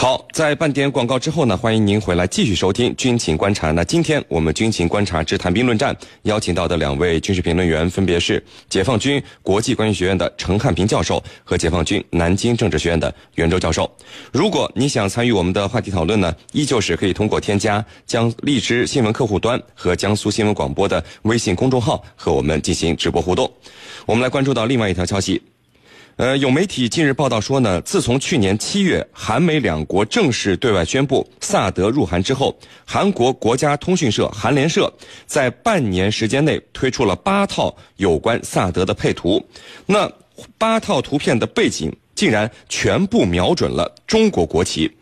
好，在半点广告之后呢，欢迎您回来继续收听《军情观察》。那今天我们《军情观察之谈兵论战》邀请到的两位军事评论员分别是解放军国际关系学院的陈汉平教授和解放军南京政治学院的袁周教授。如果你想参与我们的话题讨论呢，依旧是可以通过添加江荔枝新闻客户端和江苏新闻广播的微信公众号和我们进行直播互动。我们来关注到另外一条消息。呃，有媒体近日报道说呢，自从去年七月韩美两国正式对外宣布萨德入韩之后，韩国国家通讯社韩联社在半年时间内推出了八套有关萨德的配图。那八套图片的背景竟然全部瞄准了中国国旗。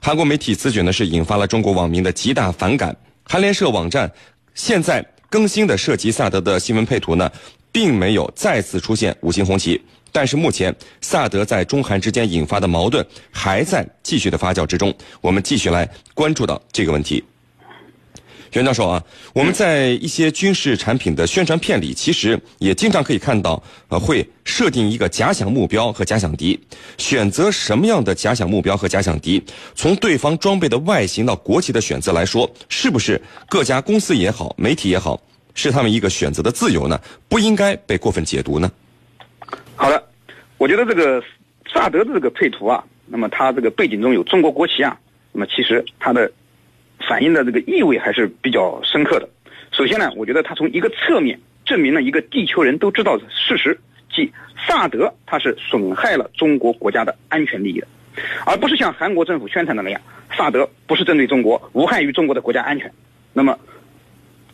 韩国媒体此举呢是引发了中国网民的极大反感。韩联社网站现在更新的涉及萨德的新闻配图呢，并没有再次出现五星红旗。但是目前，萨德在中韩之间引发的矛盾还在继续的发酵之中。我们继续来关注到这个问题。袁教授啊，我们在一些军事产品的宣传片里，其实也经常可以看到，呃，会设定一个假想目标和假想敌。选择什么样的假想目标和假想敌，从对方装备的外形到国旗的选择来说，是不是各家公司也好，媒体也好，是他们一个选择的自由呢？不应该被过分解读呢？好的，我觉得这个萨德的这个配图啊，那么它这个背景中有中国国旗啊，那么其实它的反映的这个意味还是比较深刻的。首先呢，我觉得它从一个侧面证明了一个地球人都知道的事实，即萨德它是损害了中国国家的安全利益的，而不是像韩国政府宣传的那样，萨德不是针对中国，无害于中国的国家安全。那么，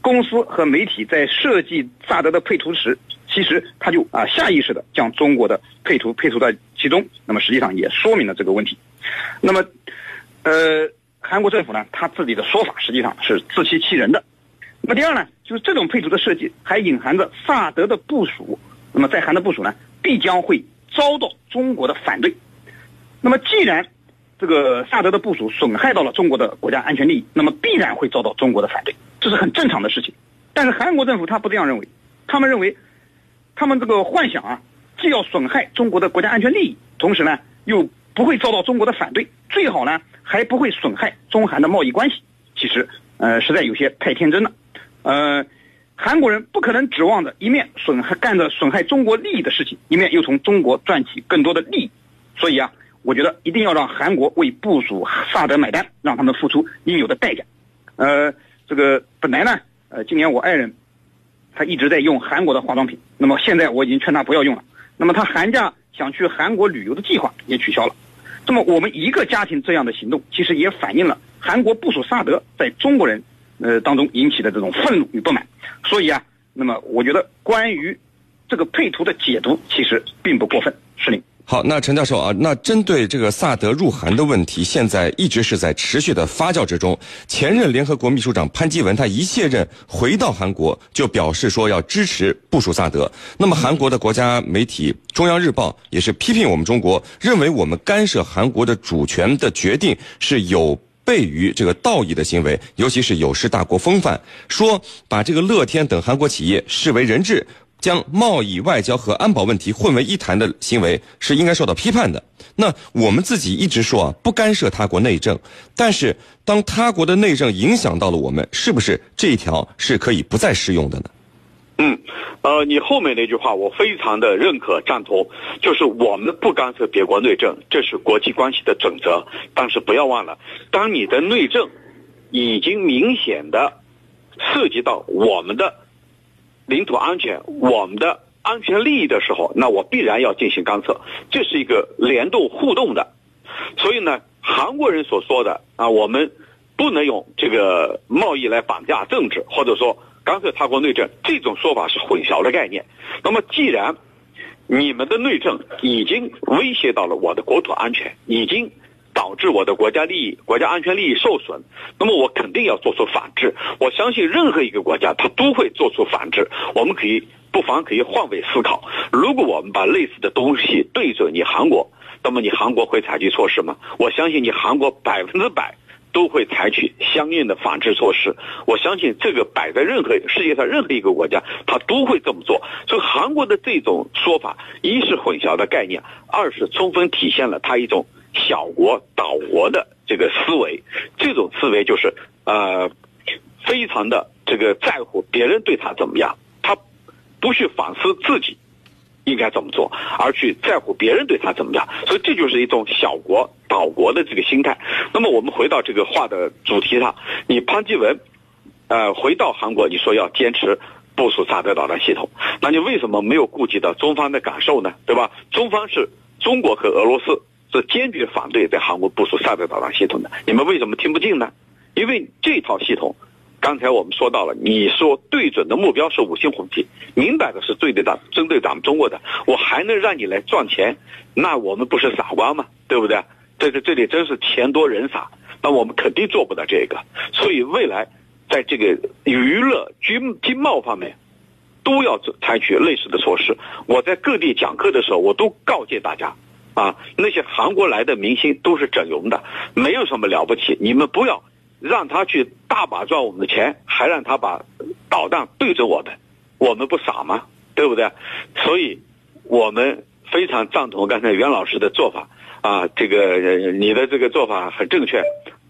公司和媒体在设计萨德的配图时，其实他就啊下意识的将中国的配图配图在其中，那么实际上也说明了这个问题。那么，呃，韩国政府呢，他自己的说法实际上是自欺欺人的。那么第二呢，就是这种配图的设计还隐含着萨德的部署，那么在韩的部署呢，必将会遭到中国的反对。那么既然这个萨德的部署损害到了中国的国家安全利益，那么必然会遭到中国的反对，这是很正常的事情。但是韩国政府他不这样认为，他们认为。他们这个幻想啊，既要损害中国的国家安全利益，同时呢又不会遭到中国的反对，最好呢还不会损害中韩的贸易关系。其实，呃，实在有些太天真了。呃，韩国人不可能指望着一面损害干着损害中国利益的事情，一面又从中国赚取更多的利益。所以啊，我觉得一定要让韩国为部署萨德买单，让他们付出应有的代价。呃，这个本来呢，呃，今年我爱人。他一直在用韩国的化妆品，那么现在我已经劝他不要用了。那么他寒假想去韩国旅游的计划也取消了。那么我们一个家庭这样的行动，其实也反映了韩国部署萨德在中国人呃当中引起的这种愤怒与不满。所以啊，那么我觉得关于这个配图的解读，其实并不过分。是令。好，那陈教授啊，那针对这个萨德入韩的问题，现在一直是在持续的发酵之中。前任联合国秘书长潘基文他一卸任回到韩国，就表示说要支持部署萨德。那么韩国的国家媒体中央日报也是批评我们中国，认为我们干涉韩国的主权的决定是有悖于这个道义的行为，尤其是有失大国风范，说把这个乐天等韩国企业视为人质。将贸易、外交和安保问题混为一谈的行为是应该受到批判的。那我们自己一直说啊，不干涉他国内政，但是当他国的内政影响到了我们，是不是这一条是可以不再适用的呢？嗯，呃，你后面那句话我非常的认可赞同，就是我们不干涉别国内政，这是国际关系的准则。但是不要忘了，当你的内政已经明显的涉及到我们的。领土安全，我们的安全利益的时候，那我必然要进行干涉，这是一个联动互动的。所以呢，韩国人所说的啊，我们不能用这个贸易来绑架政治，或者说干涉他国内政，这种说法是混淆的概念。那么，既然你们的内政已经威胁到了我的国土安全，已经。导致我的国家利益、国家安全利益受损，那么我肯定要做出反制。我相信任何一个国家，他都会做出反制。我们可以不妨可以换位思考，如果我们把类似的东西对准你韩国，那么你韩国会采取措施吗？我相信你韩国百分之百都会采取相应的反制措施。我相信这个摆在任何世界上任何一个国家，他都会这么做。所以韩国的这种说法，一是混淆的概念，二是充分体现了他一种。小国岛国的这个思维，这种思维就是呃，非常的这个在乎别人对他怎么样，他不去反思自己应该怎么做，而去在乎别人对他怎么样，所以这就是一种小国岛国的这个心态。那么我们回到这个话的主题上，你潘基文，呃，回到韩国，你说要坚持。部署萨德导弹系统，那你为什么没有顾及到中方的感受呢？对吧？中方是中国和俄罗斯是坚决反对在韩国部署萨德导弹系统的，你们为什么听不进呢？因为这套系统，刚才我们说到了，你说对准的目标是五星红旗，明摆的是对的咱针对咱们中国的，我还能让你来赚钱，那我们不是傻瓜吗？对不对？这个这里真是钱多人傻，那我们肯定做不到这个，所以未来。在这个娱乐、军经贸方面，都要采取类似的措施。我在各地讲课的时候，我都告诫大家，啊，那些韩国来的明星都是整容的，没有什么了不起。你们不要让他去大把赚我们的钱，还让他把导弹对着我们，我们不傻吗？对不对？所以，我们非常赞同刚才袁老师的做法啊，这个你的这个做法很正确。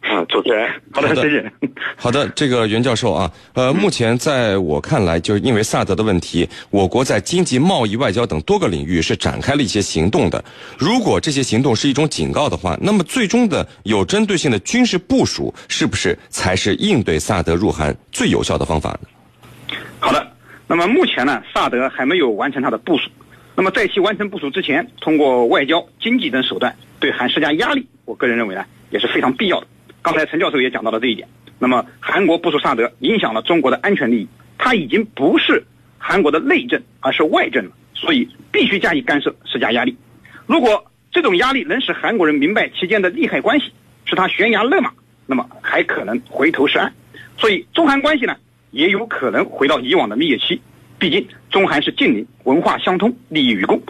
啊，主持人，好的，谢谢。好的，这个袁教授啊，呃，目前在我看来，就是因为萨德的问题，我国在经济、贸易、外交等多个领域是展开了一些行动的。如果这些行动是一种警告的话，那么最终的有针对性的军事部署，是不是才是应对萨德入韩最有效的方法呢？好的，那么目前呢，萨德还没有完成他的部署。那么在其完成部署之前，通过外交、经济等手段对韩施加压力，我个人认为呢，也是非常必要的。刚才陈教授也讲到了这一点。那么，韩国部署萨德影响了中国的安全利益，它已经不是韩国的内政，而是外政了。所以，必须加以干涉，施加压力。如果这种压力能使韩国人明白其间的利害关系，使他悬崖勒马，那么还可能回头是岸。所以，中韩关系呢，也有可能回到以往的蜜月期。毕竟，中韩是近邻，文化相通，利益与共。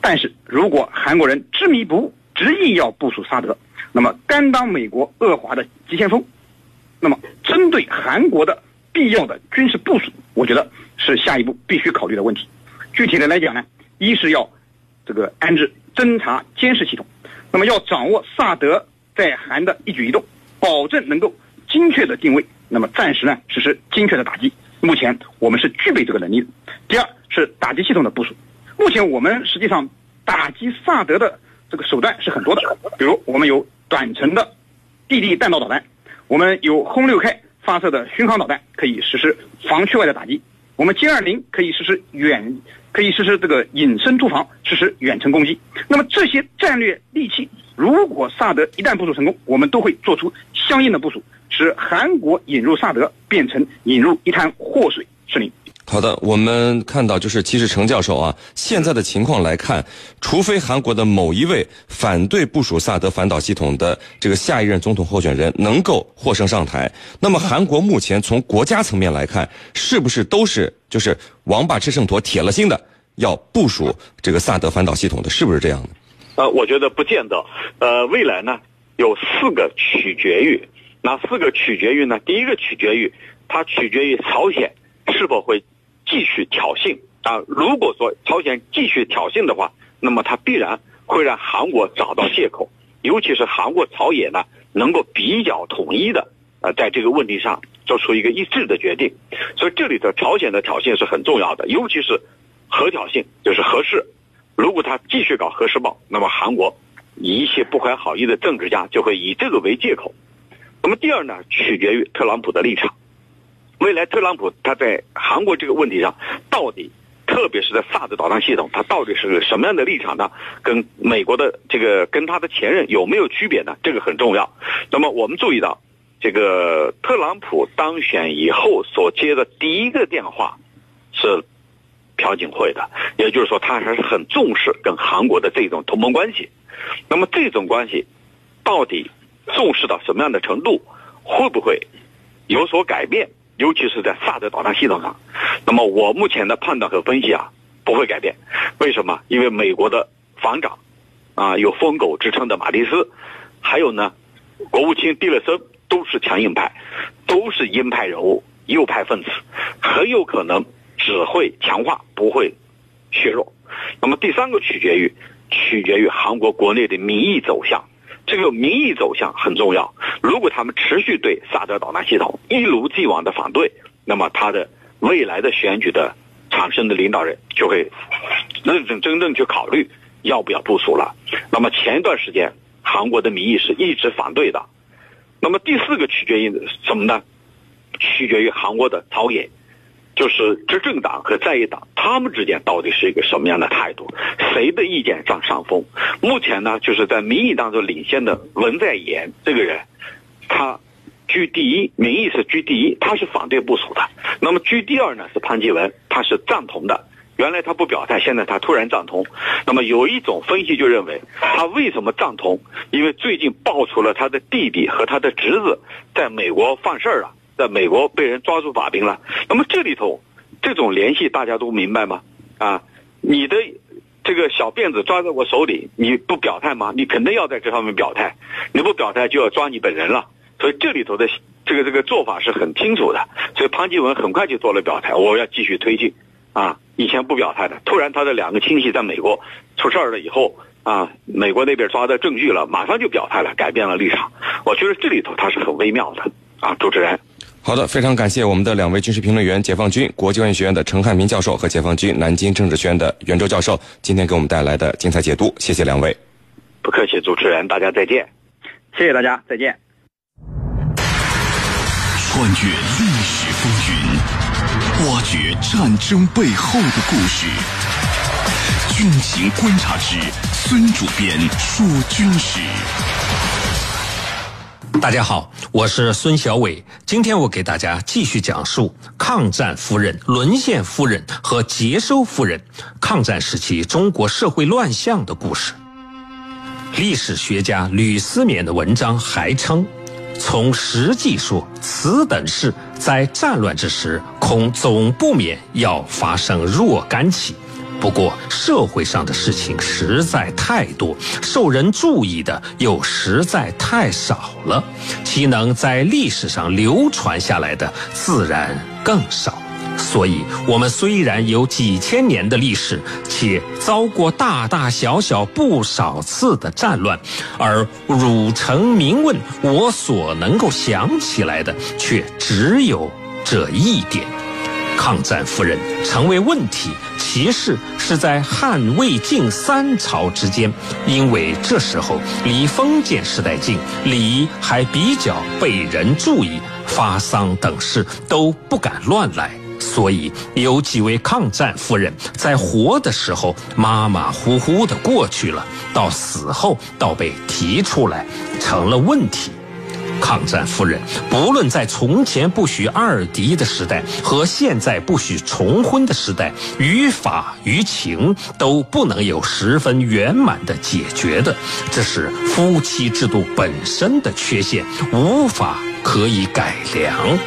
但是如果韩国人执迷不悟，执意要部署萨德，那么，担当美国恶华的急先锋，那么针对韩国的必要的军事部署，我觉得是下一步必须考虑的问题。具体的来讲呢，一是要这个安置侦察监视系统，那么要掌握萨德在韩的一举一动，保证能够精确的定位，那么暂时呢实施精确的打击。目前我们是具备这个能力的。第二是打击系统的部署，目前我们实际上打击萨德的这个手段是很多的，比如我们有。短程的地地弹道导弹，我们有轰六 K 发射的巡航导弹，可以实施防区外的打击。我们歼二零可以实施远，可以实施这个隐身驻防，实施远程攻击。那么这些战略利器，如果萨德一旦部署成功，我们都会做出相应的部署，使韩国引入萨德变成引入一滩祸水。是您。好的，我们看到就是其实程教授啊，现在的情况来看，除非韩国的某一位反对部署萨德反导系统的这个下一任总统候选人能够获胜上台，那么韩国目前从国家层面来看，是不是都是就是王八吃秤砣，铁了心的要部署这个萨德反导系统的，是不是这样的？呃，我觉得不见得。呃，未来呢有四个取决于哪四个取决于呢？第一个取决于它取决于朝鲜是否会。继续挑衅啊！如果说朝鲜继续挑衅的话，那么它必然会让韩国找到借口，尤其是韩国朝野呢，能够比较统一的呃，在这个问题上做出一个一致的决定。所以这里的朝鲜的挑衅是很重要的，尤其是核挑衅，就是核试。如果他继续搞核试爆，那么韩国一些不怀好意的政治家就会以这个为借口。那么第二呢，取决于特朗普的立场。未来特朗普他在韩国这个问题上，到底，特别是在萨德导弹系统，他到底是个什么样的立场呢？跟美国的这个跟他的前任有没有区别呢？这个很重要。那么我们注意到，这个特朗普当选以后所接的第一个电话，是朴槿惠的，也就是说他还是很重视跟韩国的这种同盟关系。那么这种关系，到底重视到什么样的程度？会不会有所改变？尤其是在萨德导弹系统上，那么我目前的判断和分析啊，不会改变。为什么？因为美国的防长，啊，有疯狗之称的马蒂斯，还有呢，国务卿蒂勒森都是强硬派，都是鹰派人物、右派分子，很有可能只会强化，不会削弱。那么第三个取决于，取决于韩国国内的民意走向。这个民意走向很重要。如果他们持续对萨德导弹系统一如既往的反对，那么他的未来的选举的产生的领导人就会认真真正去考虑要不要部署了。那么前一段时间韩国的民意是一直反对的。那么第四个取决于什么呢？取决于韩国的朝野。就是执政党和在野党，他们之间到底是一个什么样的态度？谁的意见占上风？目前呢，就是在民意当中领先的文在寅这个人，他居第一，民意是居第一，他是反对部署的。那么居第二呢是潘基文，他是赞同的。原来他不表态，现在他突然赞同。那么有一种分析就认为，他为什么赞同？因为最近爆出了他的弟弟和他的侄子在美国犯事儿了。在美国被人抓住把柄了，那么这里头这种联系大家都明白吗？啊，你的这个小辫子抓在我手里，你不表态吗？你肯定要在这方面表态，你不表态就要抓你本人了。所以这里头的这个这个做法是很清楚的。所以潘基文很快就做了表态，我要继续推进。啊，以前不表态的，突然他的两个亲戚在美国出事儿了以后，啊，美国那边抓到证据了，马上就表态了，改变了立场。我觉得这里头他是很微妙的。啊，主持人。好的，非常感谢我们的两位军事评论员，解放军国际关系学院的陈汉民教授和解放军南京政治学院的袁周教授，今天给我们带来的精彩解读，谢谢两位。不客气，主持人，大家再见。谢谢大家，再见。穿越历史风云，挖掘战争背后的故事，军情观察之孙主编说军事。大家好，我是孙小伟。今天我给大家继续讲述抗战夫人、沦陷夫人和接收夫人抗战时期中国社会乱象的故事。历史学家吕思勉的文章还称，从实际说，此等事在战乱之时，恐总不免要发生若干起。不过，社会上的事情实在太多，受人注意的又实在太少了，其能在历史上流传下来的自然更少。所以，我们虽然有几千年的历史，且遭过大大小小不少次的战乱，而汝臣民问，我所能够想起来的，却只有这一点。抗战夫人。成为问题，其实是在汉魏晋三朝之间，因为这时候离封建时代近，礼仪还比较被人注意，发丧等事都不敢乱来，所以有几位抗战夫人在活的时候马马虎虎的过去了，到死后倒被提出来成了问题。抗战夫人，不论在从前不许二敌的时代和现在不许重婚的时代，于法于情都不能有十分圆满的解决的，这是夫妻制度本身的缺陷，无法可以改良。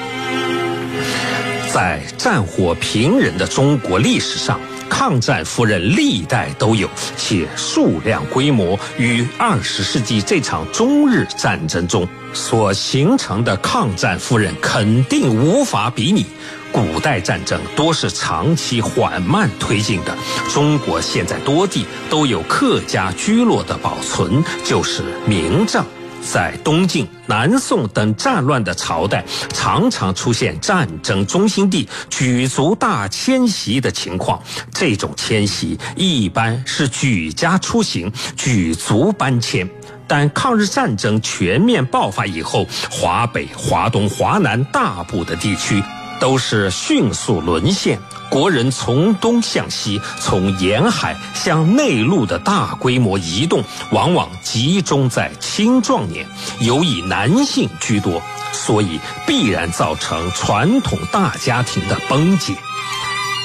在战火频仍的中国历史上。抗战夫人历代都有，且数量规模与二十世纪这场中日战争中所形成的抗战夫人肯定无法比拟。古代战争多是长期缓慢推进的，中国现在多地都有客家居落的保存，就是明证。在东晋、南宋等战乱的朝代，常常出现战争中心地举族大迁徙的情况。这种迁徙一般是举家出行、举族搬迁。但抗日战争全面爆发以后，华北、华东、华南大部的地区都是迅速沦陷。国人从东向西，从沿海向内陆的大规模移动，往往集中在青壮年，尤以男性居多，所以必然造成传统大家庭的崩解。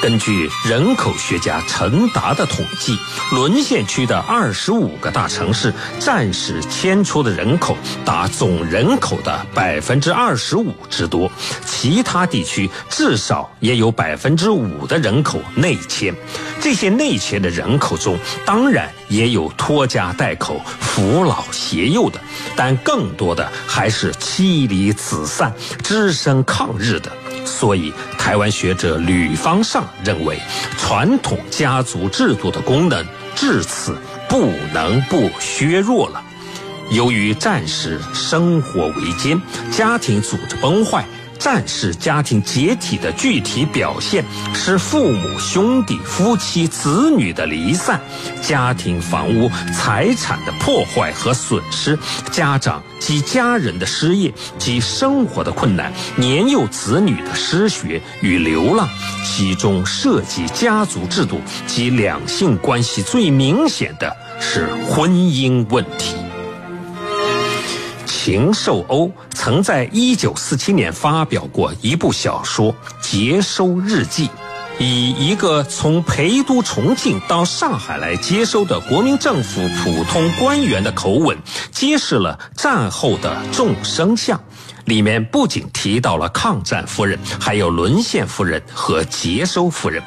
根据人口学家陈达的统计，沦陷区的二十五个大城市战时迁出的人口达总人口的百分之二十五之多，其他地区至少也有百分之五的人口内迁。这些内迁的人口中，当然也有拖家带口、扶老携幼的，但更多的还是妻离子散、只身抗日的。所以，台湾学者吕方尚认为，传统家族制度的功能至此不能不削弱了。由于战时生活维艰，家庭组织崩坏。战士家庭解体的具体表现是父母、兄弟、夫妻、子女的离散，家庭房屋、财产的破坏和损失，家长及家人的失业及生活的困难，年幼子女的失学与流浪，其中涉及家族制度及两性关系最明显的是婚姻问题。禽兽欧曾在一九四七年发表过一部小说《接收日记》，以一个从陪都重庆到上海来接收的国民政府普通官员的口吻，揭示了战后的众生相。里面不仅提到了抗战夫人，还有沦陷夫人和接收夫人。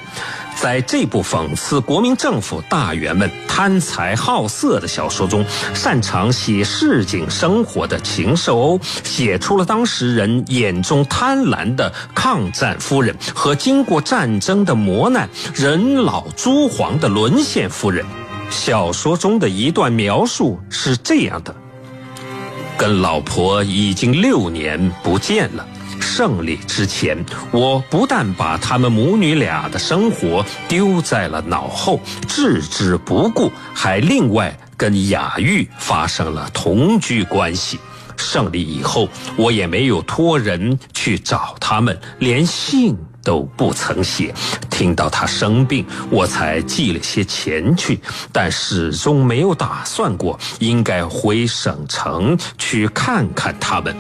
在这部讽刺国民政府大员们贪财好色的小说中，擅长写市井生活的禽兽欧写出了当时人眼中贪婪的抗战夫人和经过战争的磨难、人老珠黄的沦陷夫人。小说中的一段描述是这样的：跟老婆已经六年不见了。胜利之前，我不但把他们母女俩的生活丢在了脑后，置之不顾，还另外跟雅玉发生了同居关系。胜利以后，我也没有托人去找他们，连信都不曾写。听到他生病，我才寄了些钱去，但始终没有打算过应该回省城去看看他们。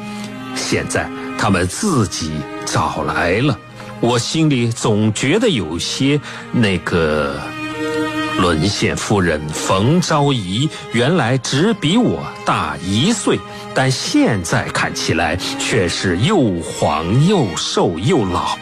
现在。他们自己找来了，我心里总觉得有些那个沦陷夫人冯昭仪，原来只比我大一岁，但现在看起来却是又黄又瘦又老。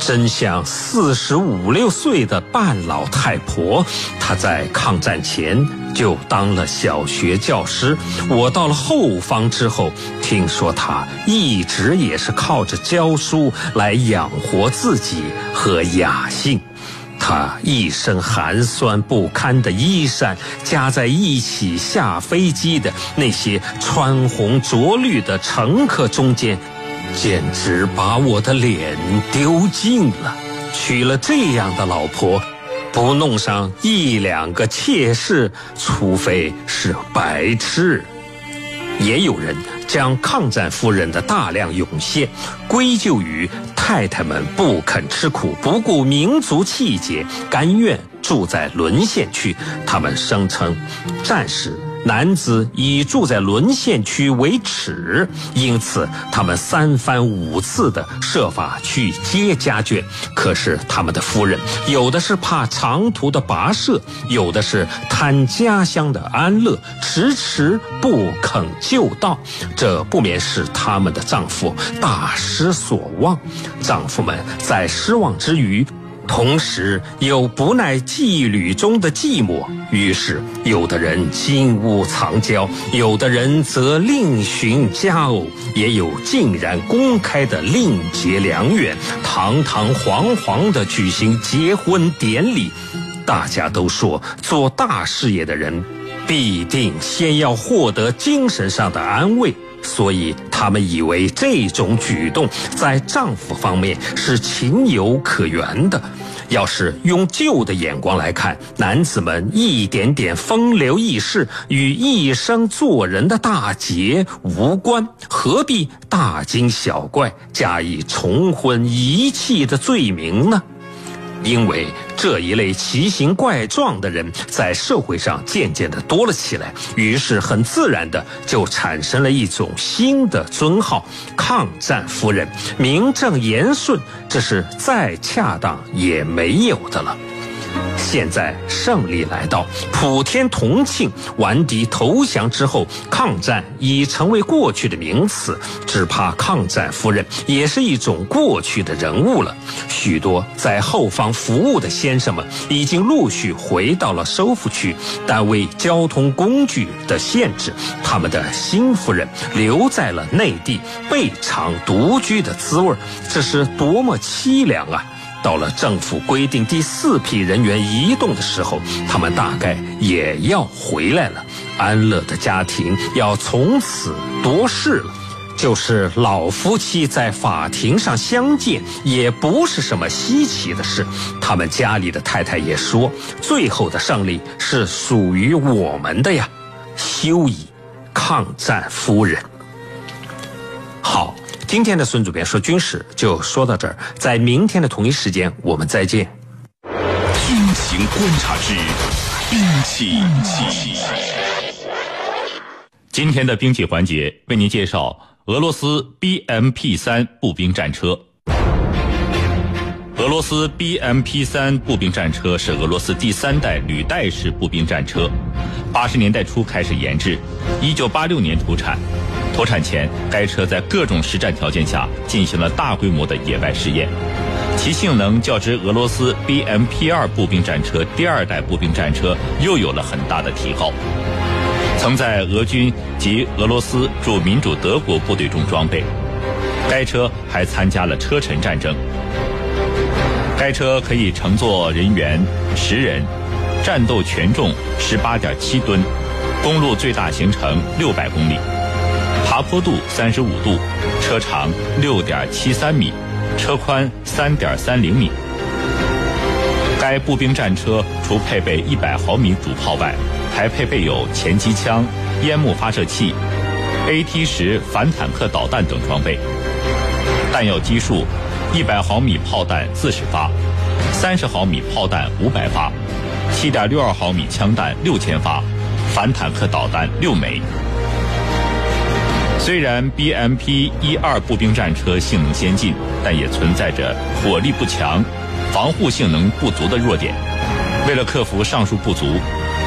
真像四十五六岁的半老太婆，她在抗战前就当了小学教师。我到了后方之后，听说他一直也是靠着教书来养活自己和雅兴。他一身寒酸不堪的衣衫，加在一起下飞机的那些穿红着绿的乘客中间。简直把我的脸丢尽了！娶了这样的老婆，不弄上一两个妾室，除非是白痴。也有人将抗战夫人的大量涌现归咎于太太们不肯吃苦、不顾民族气节、甘愿住在沦陷区。他们声称，战时。男子以住在沦陷区为耻，因此他们三番五次的设法去接家眷。可是他们的夫人，有的是怕长途的跋涉，有的是贪家乡的安乐，迟迟不肯就到。这不免使他们的丈夫大失所望。丈夫们在失望之余。同时又不耐妓旅中的寂寞，于是有的人金屋藏娇，有的人则另寻佳偶，也有竟然公开的另结良缘，堂堂皇皇的举行结婚典礼。大家都说，做大事业的人，必定先要获得精神上的安慰。所以，他们以为这种举动在丈夫方面是情有可原的。要是用旧的眼光来看，男子们一点点风流轶事与一生做人的大节无关，何必大惊小怪，加以重婚遗弃的罪名呢？因为这一类奇形怪状的人在社会上渐渐的多了起来，于是很自然的就产生了一种新的尊号——抗战夫人，名正言顺，这是再恰当也没有的了。现在胜利来到，普天同庆，顽敌投降之后，抗战已成为过去的名词。只怕抗战夫人也是一种过去的人物了。许多在后方服务的先生们已经陆续回到了收复区，但为交通工具的限制，他们的新夫人留在了内地，备尝独居的滋味这是多么凄凉啊！到了政府规定第四批人员移动的时候，他们大概也要回来了。安乐的家庭要从此多事了。就是老夫妻在法庭上相见，也不是什么稀奇的事。他们家里的太太也说，最后的胜利是属于我们的呀。休矣，抗战夫人。今天的孙主编说军事就说到这儿，在明天的同一时间我们再见。军情观察之兵器。今天的兵器环节为您介绍。俄罗斯 BMP 三步兵战车。俄罗斯 BMP 三步兵战车是俄罗斯第三代履带式步兵战车，八十年代初开始研制，一九八六年投产。投产前，该车在各种实战条件下进行了大规模的野外试验，其性能较之俄罗斯 BMP 二步兵战车第二代步兵战车又有了很大的提高。曾在俄军及俄罗斯驻民主德国部队中装备，该车还参加了车臣战争。该车可以乘坐人员十人，战斗权重十八点七吨，公路最大行程六百公里，爬坡度三十五度，车长六点七三米，车宽三点三零米。该步兵战车除配备一百毫米主炮外，还配备有前机枪、烟幕发射器、AT 十反坦克导弹等装备。弹药基数：一百毫米炮弹四十发，三十毫米炮弹五百发，七点六二毫米枪弹六千发，反坦克导弹六枚。虽然 BMP 一二步兵战车性能先进，但也存在着火力不强、防护性能不足的弱点。为了克服上述不足，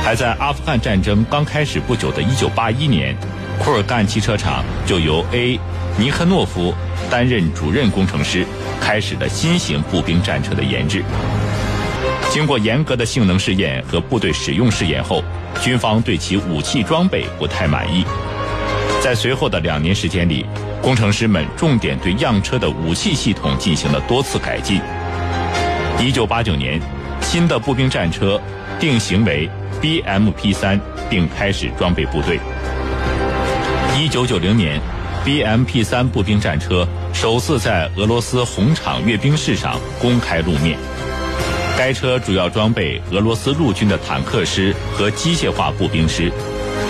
还在阿富汗战争刚开始不久的1981年，库尔干汽车厂就由 A. 尼科诺夫担任主任工程师，开始了新型步兵战车的研制。经过严格的性能试验和部队使用试验后，军方对其武器装备不太满意。在随后的两年时间里，工程师们重点对样车的武器系统进行了多次改进。1989年，新的步兵战车定型为。BMP 三，并开始装备部队。一九九零年，BMP 三步兵战车首次在俄罗斯红场阅兵式上公开露面。该车主要装备俄罗斯陆军的坦克师和机械化步兵师，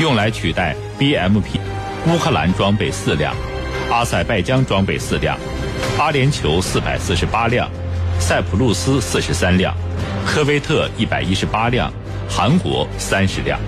用来取代 BMP。乌克兰装备四辆，阿塞拜疆装备四辆，阿联酋四百四十八辆，塞浦路斯四十三辆，科威特一百一十八辆。韩国三十辆。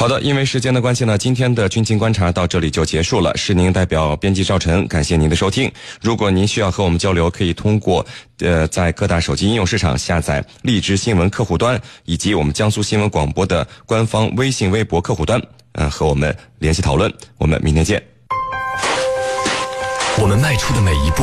好的，因为时间的关系呢，今天的军情观察到这里就结束了。是您代表编辑赵晨，感谢您的收听。如果您需要和我们交流，可以通过呃在各大手机应用市场下载荔枝新闻客户端，以及我们江苏新闻广播的官方微信、微博客户端，嗯，和我们联系讨论。我们明天见。我们迈出的每一步。